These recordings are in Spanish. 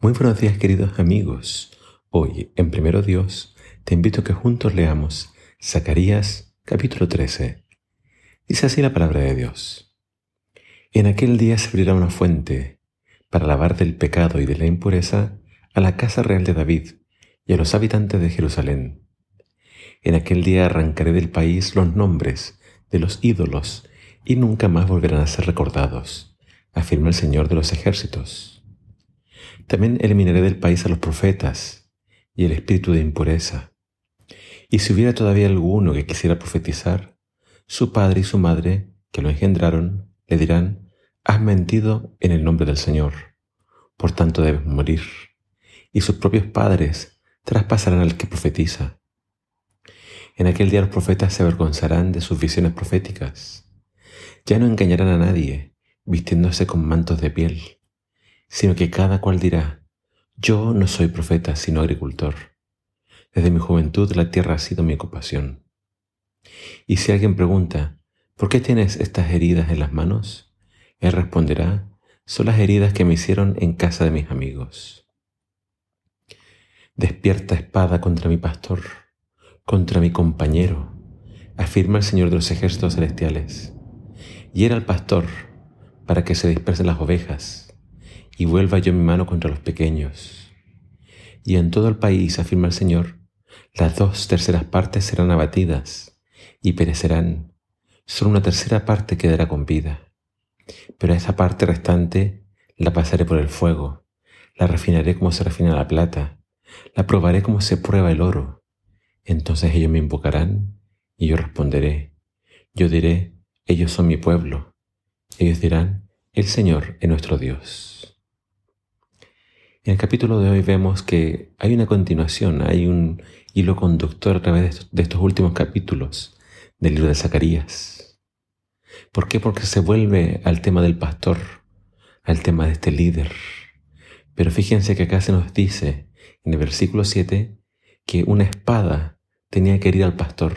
Muy buenos días queridos amigos. Hoy, en Primero Dios, te invito a que juntos leamos Zacarías capítulo 13. Dice así la palabra de Dios. En aquel día se abrirá una fuente para lavar del pecado y de la impureza a la casa real de David y a los habitantes de Jerusalén. En aquel día arrancaré del país los nombres de los ídolos y nunca más volverán a ser recordados, afirma el Señor de los ejércitos. También eliminaré del país a los profetas y el espíritu de impureza. Y si hubiera todavía alguno que quisiera profetizar, su padre y su madre, que lo engendraron, le dirán, has mentido en el nombre del Señor, por tanto debes morir. Y sus propios padres traspasarán al que profetiza. En aquel día los profetas se avergonzarán de sus visiones proféticas. Ya no engañarán a nadie, vistiéndose con mantos de piel sino que cada cual dirá, yo no soy profeta, sino agricultor. Desde mi juventud la tierra ha sido mi ocupación. Y si alguien pregunta, ¿por qué tienes estas heridas en las manos? Él responderá, son las heridas que me hicieron en casa de mis amigos. Despierta espada contra mi pastor, contra mi compañero, afirma el Señor de los ejércitos celestiales. Y era el pastor para que se dispersen las ovejas y vuelva yo mi mano contra los pequeños. Y en todo el país, afirma el Señor, las dos terceras partes serán abatidas y perecerán. Solo una tercera parte quedará con vida. Pero a esa parte restante la pasaré por el fuego, la refinaré como se refina la plata, la probaré como se prueba el oro. Entonces ellos me invocarán y yo responderé. Yo diré, ellos son mi pueblo. Ellos dirán, el Señor es nuestro Dios. En el capítulo de hoy vemos que hay una continuación, hay un hilo conductor a través de estos, últimos capítulos del libro de Zacarías. ¿Por qué? Porque se vuelve al tema del pastor, al tema de este líder. Pero fíjense que acá se nos dice en el versículo 7 que una espada tenía que herir al pastor.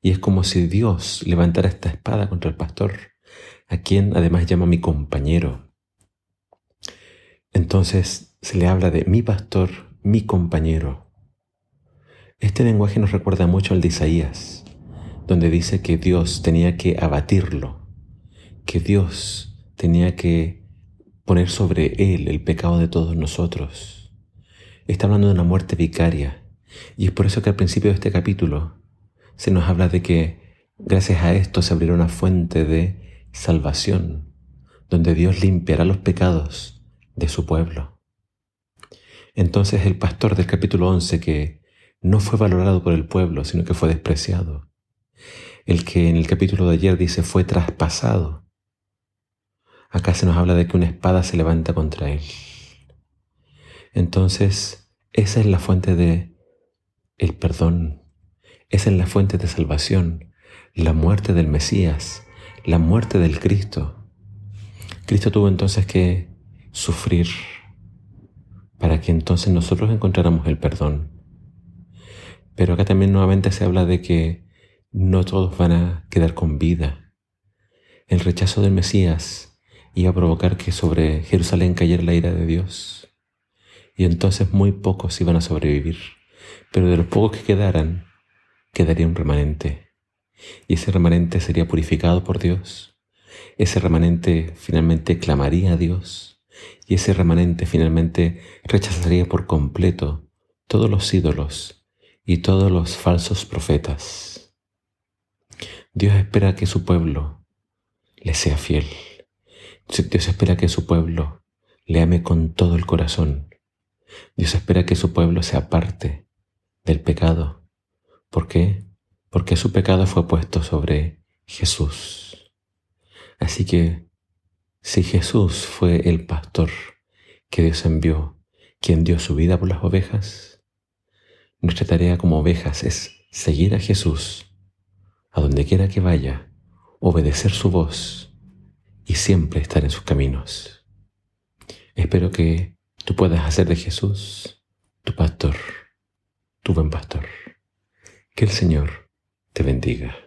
Y es como si Dios levantara esta espada contra el pastor, a quien además llama mi compañero. Entonces se le habla de mi pastor, mi compañero. Este lenguaje nos recuerda mucho al de Isaías, donde dice que Dios tenía que abatirlo, que Dios tenía que poner sobre él el pecado de todos nosotros. Está hablando de una muerte vicaria, y es por eso que al principio de este capítulo se nos habla de que gracias a esto se abrirá una fuente de salvación, donde Dios limpiará los pecados de su pueblo. Entonces el pastor del capítulo 11 que no fue valorado por el pueblo, sino que fue despreciado. El que en el capítulo de ayer dice fue traspasado. Acá se nos habla de que una espada se levanta contra él. Entonces, esa es la fuente de el perdón. Esa es la fuente de salvación, la muerte del Mesías, la muerte del Cristo. Cristo tuvo entonces que sufrir para que entonces nosotros encontráramos el perdón. Pero acá también nuevamente se habla de que no todos van a quedar con vida. El rechazo del Mesías iba a provocar que sobre Jerusalén cayera la ira de Dios. Y entonces muy pocos iban a sobrevivir. Pero de los pocos que quedaran, quedaría un remanente. Y ese remanente sería purificado por Dios. Ese remanente finalmente clamaría a Dios y ese remanente finalmente rechazaría por completo todos los ídolos y todos los falsos profetas. Dios espera que su pueblo le sea fiel. Dios espera que su pueblo le ame con todo el corazón. Dios espera que su pueblo se aparte del pecado. ¿Por qué? Porque su pecado fue puesto sobre Jesús. Así que si Jesús fue el pastor que Dios envió, quien dio su vida por las ovejas, nuestra tarea como ovejas es seguir a Jesús a donde quiera que vaya, obedecer su voz y siempre estar en sus caminos. Espero que tú puedas hacer de Jesús tu pastor, tu buen pastor. Que el Señor te bendiga.